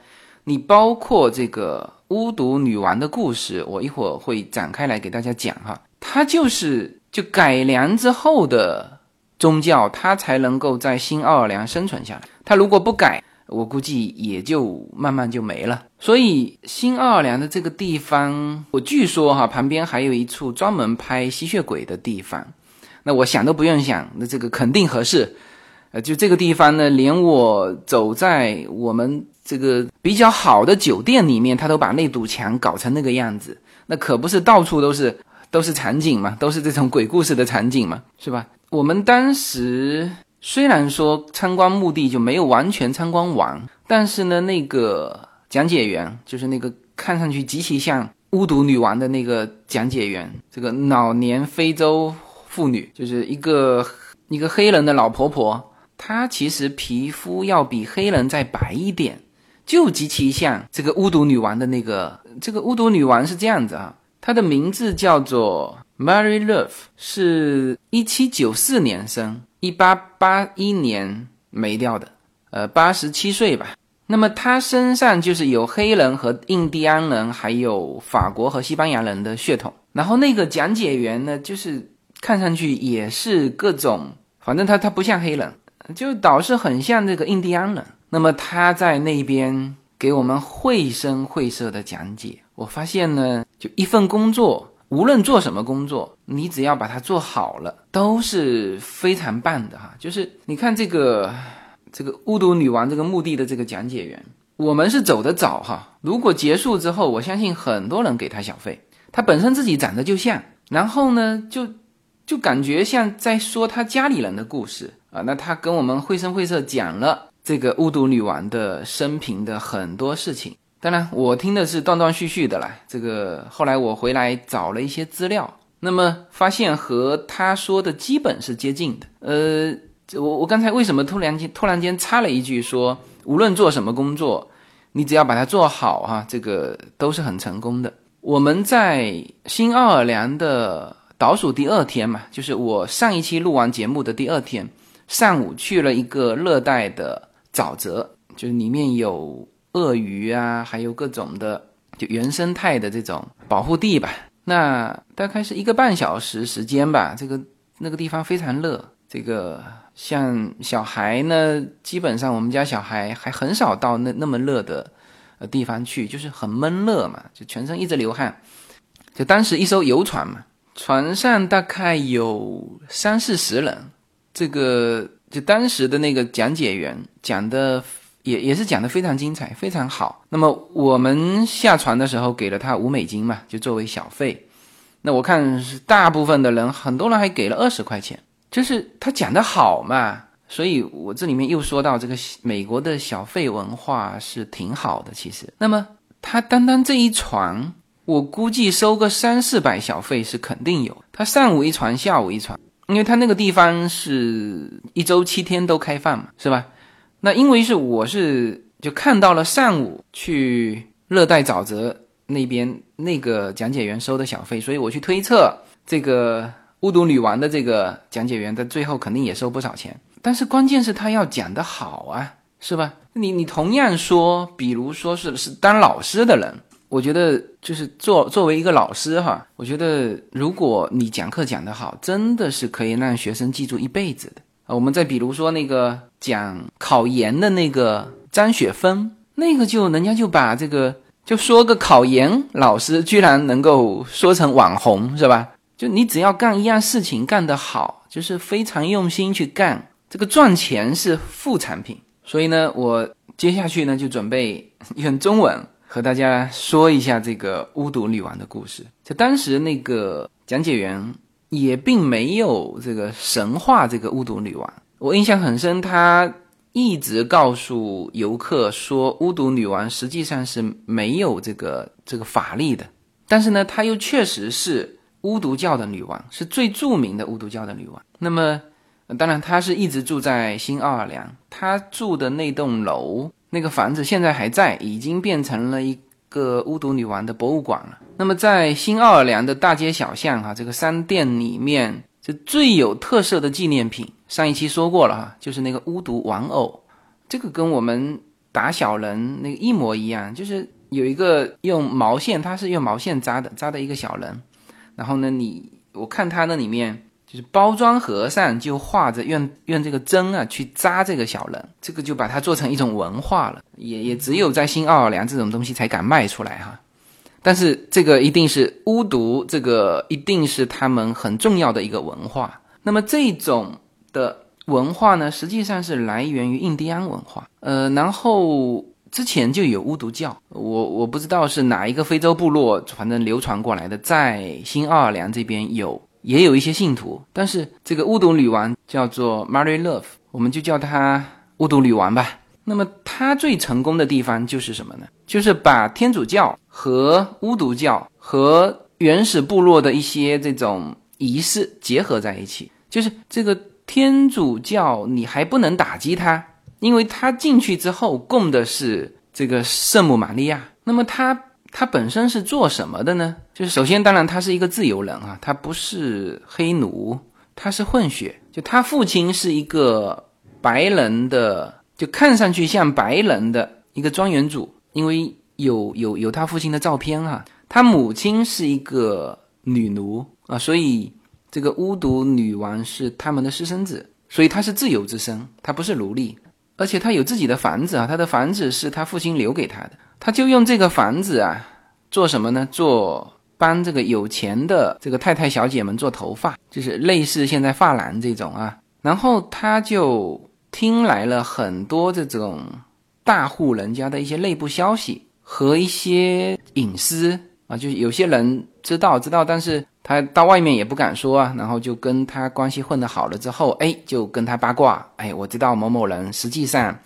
你包括这个巫毒女王的故事，我一会儿会展开来给大家讲哈，它就是就改良之后的。宗教它才能够在新奥尔良生存下来，它如果不改，我估计也就慢慢就没了。所以新奥尔良的这个地方，我据说哈旁边还有一处专门拍吸血鬼的地方，那我想都不用想，那这个肯定合适。呃，就这个地方呢，连我走在我们这个比较好的酒店里面，他都把那堵墙搞成那个样子，那可不是到处都是都是场景嘛，都是这种鬼故事的场景嘛，是吧？我们当时虽然说参观目的就没有完全参观完，但是呢，那个讲解员就是那个看上去极其像巫毒女王的那个讲解员，这个老年非洲妇女，就是一个一个黑人的老婆婆。她其实皮肤要比黑人再白一点，就极其像这个巫毒女王的那个。这个巫毒女王是这样子啊，她的名字叫做 Mary Love，是一七九四年生，一八八一年没掉的，呃，八十七岁吧。那么她身上就是有黑人和印第安人，还有法国和西班牙人的血统。然后那个讲解员呢，就是看上去也是各种，反正他他不像黑人。就倒是很像这个印第安人，那么他在那边给我们绘声绘色的讲解。我发现呢，就一份工作，无论做什么工作，你只要把它做好了，都是非常棒的哈。就是你看这个这个巫毒女王这个墓地的这个讲解员，我们是走得早哈。如果结束之后，我相信很多人给他小费。他本身自己长得就像，然后呢，就就感觉像在说他家里人的故事。啊，那他跟我们绘声绘色讲了这个巫毒女王的生平的很多事情。当然，我听的是断断续续的啦。这个后来我回来找了一些资料，那么发现和他说的基本是接近的。呃，我我刚才为什么突然间突然间插了一句说，无论做什么工作，你只要把它做好哈，这个都是很成功的。我们在新奥尔良的倒数第二天嘛，就是我上一期录完节目的第二天。上午去了一个热带的沼泽，就是里面有鳄鱼啊，还有各种的就原生态的这种保护地吧。那大概是一个半小时时间吧。这个那个地方非常热，这个像小孩呢，基本上我们家小孩还很少到那那么热的呃地方去，就是很闷热嘛，就全身一直流汗。就当时一艘游船嘛，船上大概有三四十人。这个就当时的那个讲解员讲的也也是讲的非常精彩，非常好。那么我们下船的时候给了他五美金嘛，就作为小费。那我看是大部分的人，很多人还给了二十块钱，就是他讲的好嘛。所以我这里面又说到这个美国的小费文化是挺好的，其实。那么他单单这一船，我估计收个三四百小费是肯定有。他上午一船，下午一船。因为他那个地方是一周七天都开放嘛，是吧？那因为是我是就看到了上午去热带沼泽那边那个讲解员收的小费，所以我去推测这个巫毒女王的这个讲解员的最后肯定也收不少钱。但是关键是他要讲得好啊，是吧？你你同样说，比如说是是当老师的人。我觉得就是作作为一个老师哈，我觉得如果你讲课讲得好，真的是可以让学生记住一辈子的我们再比如说那个讲考研的那个张雪峰，那个就人家就把这个就说个考研老师居然能够说成网红是吧？就你只要干一样事情干得好，就是非常用心去干，这个赚钱是副产品。所以呢，我接下去呢就准备用中文。和大家说一下这个巫毒女王的故事。就当时那个讲解员也并没有这个神话这个巫毒女王，我印象很深。他一直告诉游客说，巫毒女王实际上是没有这个这个法力的。但是呢，她又确实是巫毒教的女王，是最著名的巫毒教的女王。那么，当然，她是一直住在新奥尔良，她住的那栋楼。那个房子现在还在，已经变成了一个巫毒女王的博物馆了。那么在新奥尔良的大街小巷，哈，这个商店里面，就最有特色的纪念品，上一期说过了哈，就是那个巫毒玩偶。这个跟我们打小人那个一模一样，就是有一个用毛线，它是用毛线扎的，扎的一个小人。然后呢，你我看它那里面。就是包装盒上就画着用用这个针啊去扎这个小人，这个就把它做成一种文化了。也也只有在新奥尔良这种东西才敢卖出来哈。但是这个一定是巫毒，这个一定是他们很重要的一个文化。那么这种的文化呢，实际上是来源于印第安文化。呃，然后之前就有巫毒教，我我不知道是哪一个非洲部落，反正流传过来的，在新奥尔良这边有也有一些信徒，但是这个巫毒女王叫做 Mary Love，我们就叫她巫毒女王吧。那么她最成功的地方就是什么呢？就是把天主教和巫毒教和原始部落的一些这种仪式结合在一起，就是这个天主教你还不能打击他，因为他进去之后供的是这个圣母玛利亚。那么他他本身是做什么的呢？就是首先，当然他是一个自由人啊，他不是黑奴，他是混血。就他父亲是一个白人的，就看上去像白人的一个庄园主，因为有有有他父亲的照片啊。他母亲是一个女奴啊，所以这个巫毒女王是他们的私生子，所以她是自由之身，她不是奴隶，而且他有自己的房子啊，他的房子是他父亲留给他的，他就用这个房子啊做什么呢？做帮这个有钱的这个太太小姐们做头发，就是类似现在发廊这种啊，然后他就听来了很多这种大户人家的一些内部消息和一些隐私。啊，就是有些人知道知道，但是他到外面也不敢说啊，然后就跟他关系混得好了之后，哎，就跟他八卦，哎，我知道某某人实际上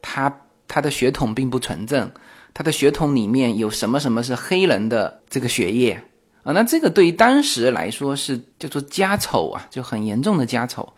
他他的血统并不纯正，他的血统里面有什么什么是黑人的这个血液啊，那这个对于当时来说是叫做家丑啊，就很严重的家丑，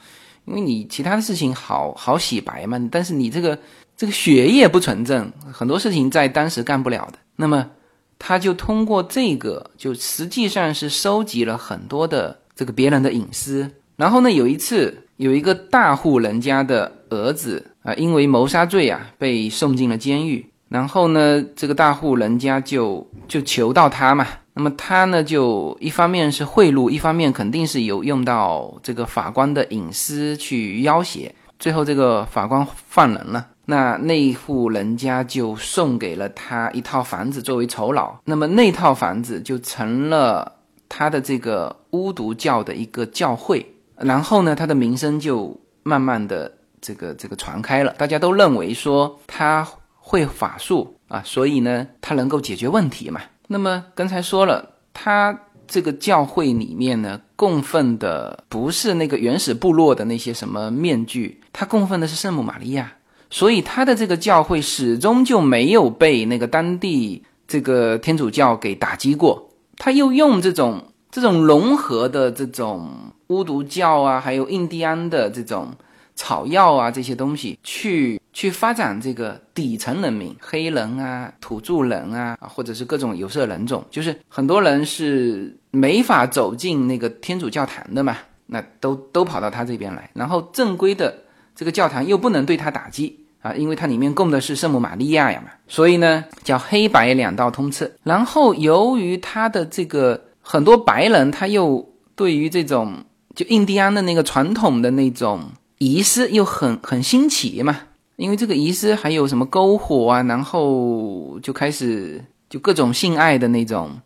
因为你其他的事情好好洗白嘛，但是你这个这个血液不纯正，很多事情在当时干不了的，那么。他就通过这个，就实际上是收集了很多的这个别人的隐私。然后呢，有一次有一个大户人家的儿子啊，因为谋杀罪啊被送进了监狱。然后呢，这个大户人家就就求到他嘛。那么他呢，就一方面是贿赂，一方面肯定是有用到这个法官的隐私去要挟。最后这个法官放人了。那那户人家就送给了他一套房子作为酬劳，那么那套房子就成了他的这个巫毒教的一个教会，然后呢，他的名声就慢慢的这个这个传开了，大家都认为说他会法术啊，所以呢，他能够解决问题嘛。那么刚才说了，他这个教会里面呢，供奉的不是那个原始部落的那些什么面具，他供奉的是圣母玛利亚。所以他的这个教会始终就没有被那个当地这个天主教给打击过。他又用这种这种融合的这种巫毒教啊，还有印第安的这种草药啊这些东西，去去发展这个底层人民，黑人啊、土著人啊，或者是各种有色人种，就是很多人是没法走进那个天主教堂的嘛，那都都跑到他这边来，然后正规的。这个教堂又不能对他打击啊，因为它里面供的是圣母玛利亚呀嘛，所以呢叫黑白两道通吃。然后由于他的这个很多白人，他又对于这种就印第安的那个传统的那种仪式又很很新奇嘛，因为这个仪式还有什么篝火啊，然后就开始就各种性爱的那种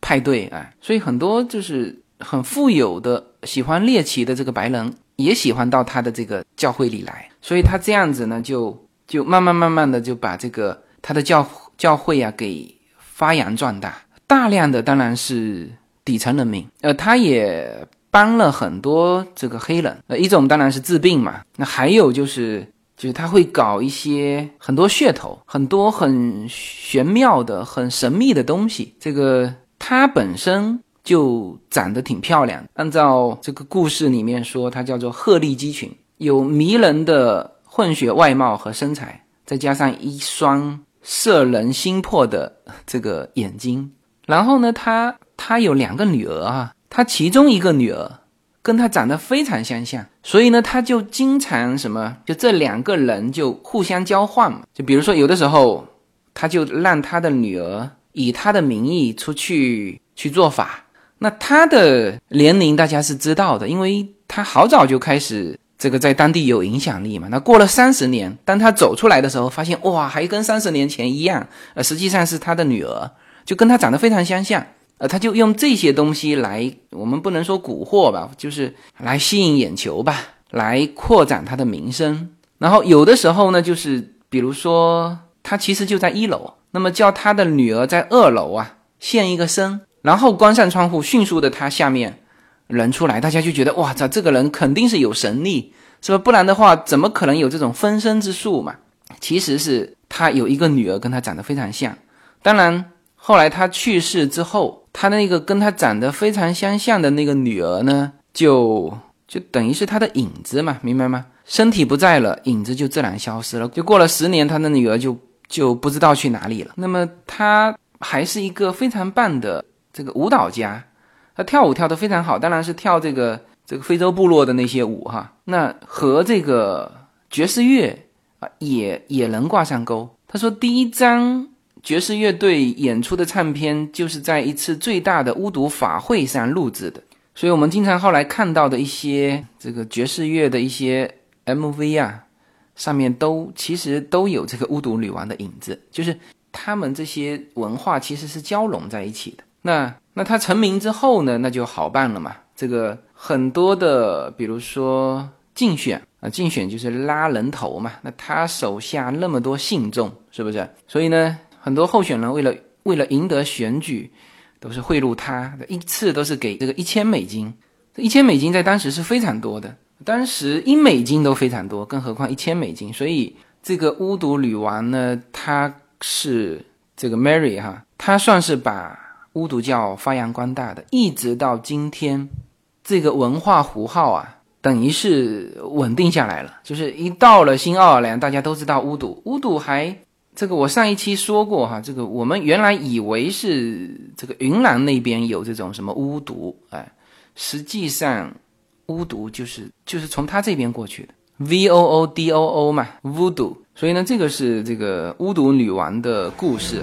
派对啊，所以很多就是很富有的喜欢猎奇的这个白人。也喜欢到他的这个教会里来，所以他这样子呢，就就慢慢慢慢的就把这个他的教教会啊给发扬壮大，大量的当然是底层人民，呃，他也帮了很多这个黑人，呃，一种当然是治病嘛，那还有就是就是他会搞一些很多噱头，很多很玄妙的、很神秘的东西，这个他本身。就长得挺漂亮，按照这个故事里面说，它叫做鹤立鸡群，有迷人的混血外貌和身材，再加上一双摄人心魄的这个眼睛。然后呢，他他有两个女儿啊，他其中一个女儿跟他长得非常相像，所以呢，他就经常什么，就这两个人就互相交换嘛。就比如说，有的时候他就让他的女儿以他的名义出去去做法。那他的年龄大家是知道的，因为他好早就开始这个在当地有影响力嘛。那过了三十年，当他走出来的时候，发现哇，还跟三十年前一样。呃，实际上是他的女儿，就跟他长得非常相像。呃，他就用这些东西来，我们不能说蛊惑吧，就是来吸引眼球吧，来扩展他的名声。然后有的时候呢，就是比如说他其实就在一楼，那么叫他的女儿在二楼啊现一个身，然后关上窗户，迅速的他下面人出来，大家就觉得哇操，这个人肯定是有神力，是吧？不然的话，怎么可能有这种分身之术嘛？其实是他有一个女儿跟他长得非常像，当然后来他去世之后，他那个跟他长得非常相像的那个女儿呢，就就等于是他的影子嘛，明白吗？身体不在了，影子就自然消失了。就过了十年，他的女儿就就不知道去哪里了。那么他还是一个非常棒的这个舞蹈家，他跳舞跳得非常好，当然是跳这个这个非洲部落的那些舞哈。那和这个爵士乐啊也也能挂上钩。他说第一张爵士乐队演出的唱片就是在一次最大的巫毒法会上录制的，所以我们经常后来看到的一些这个爵士乐的一些。MV 啊，上面都其实都有这个巫毒女王的影子，就是他们这些文化其实是交融在一起的。那那他成名之后呢，那就好办了嘛。这个很多的，比如说竞选啊，竞选就是拉人头嘛。那他手下那么多信众，是不是？所以呢，很多候选人为了为了赢得选举，都是贿赂他的，一次都是给这个一千美金。这一千美金在当时是非常多的。当时一美金都非常多，更何况一千美金。所以这个巫毒女王呢，她是这个 Mary 哈，她算是把巫毒教发扬光大的，一直到今天，这个文化符号啊，等于是稳定下来了。就是一到了新奥尔良，大家都知道巫毒。巫毒还这个，我上一期说过哈，这个我们原来以为是这个云南那边有这种什么巫毒，哎，实际上。巫毒就是就是从他这边过去的，V O O D O O 嘛巫毒。所以呢，这个是这个巫毒女王的故事。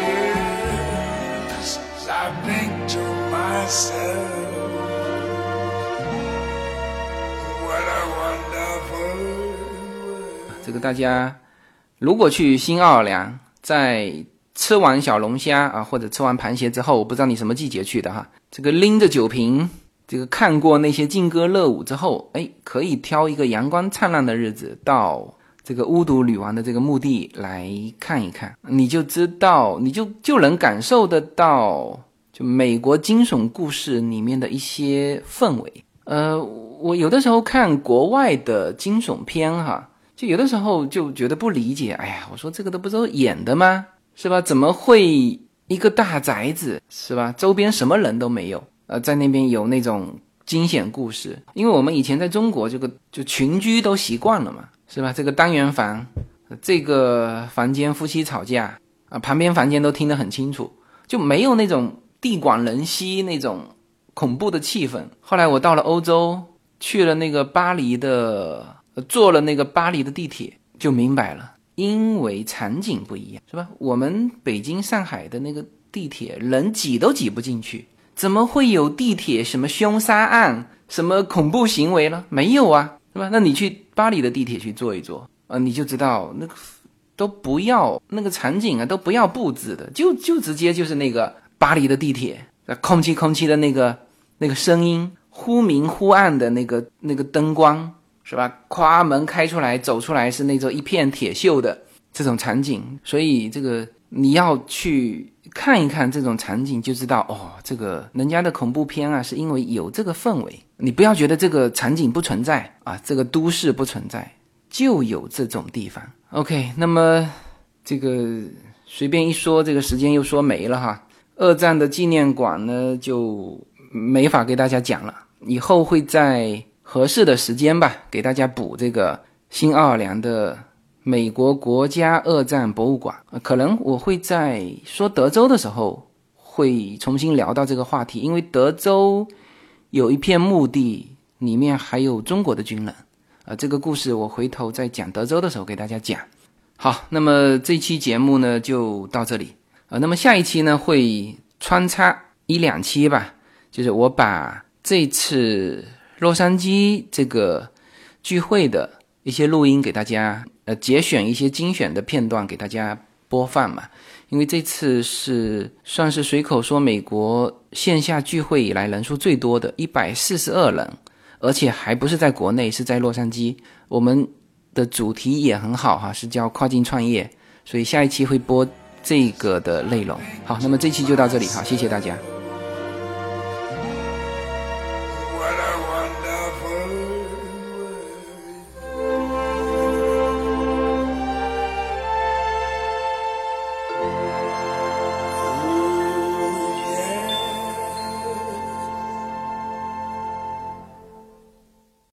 大家如果去新奥尔良，在吃完小龙虾啊，或者吃完螃蟹之后，我不知道你什么季节去的哈，这个拎着酒瓶。这个看过那些劲歌热舞之后，哎，可以挑一个阳光灿烂的日子到这个巫毒女王的这个墓地来看一看，你就知道，你就就能感受得到，就美国惊悚故事里面的一些氛围。呃，我有的时候看国外的惊悚片，哈，就有的时候就觉得不理解。哎呀，我说这个都不都演的吗？是吧？怎么会一个大宅子，是吧？周边什么人都没有。呃，在那边有那种惊险故事，因为我们以前在中国这个就群居都习惯了嘛，是吧？这个单元房，这个房间夫妻吵架啊，旁边房间都听得很清楚，就没有那种地广人稀那种恐怖的气氛。后来我到了欧洲，去了那个巴黎的，坐了那个巴黎的地铁，就明白了，因为场景不一样，是吧？我们北京、上海的那个地铁，人挤都挤不进去。怎么会有地铁什么凶杀案、什么恐怖行为呢？没有啊，是吧？(laughs) 那你去巴黎的地铁去坐一坐，啊，你就知道那个都不要那个场景啊，都不要布置的，就就直接就是那个巴黎的地铁，空气空气的那个那个声音，忽明忽暗的那个那个灯光，是吧？夸门开出来，走出来是那种一片铁锈的这种场景，所以这个你要去。看一看这种场景，就知道哦，这个人家的恐怖片啊，是因为有这个氛围。你不要觉得这个场景不存在啊，这个都市不存在，就有这种地方。OK，那么这个随便一说，这个时间又说没了哈。二战的纪念馆呢，就没法给大家讲了，以后会在合适的时间吧，给大家补这个新奥尔良的。美国国家二战博物馆，可能我会在说德州的时候会重新聊到这个话题，因为德州有一片墓地，里面还有中国的军人，啊，这个故事我回头再讲德州的时候给大家讲。好，那么这期节目呢就到这里，啊，那么下一期呢会穿插一两期吧，就是我把这次洛杉矶这个聚会的一些录音给大家，呃，节选一些精选的片段给大家播放嘛。因为这次是算是随口说美国线下聚会以来人数最多的，一百四十二人，而且还不是在国内，是在洛杉矶。我们的主题也很好哈，是叫跨境创业，所以下一期会播这个的内容。好，那么这期就到这里，好，谢谢大家。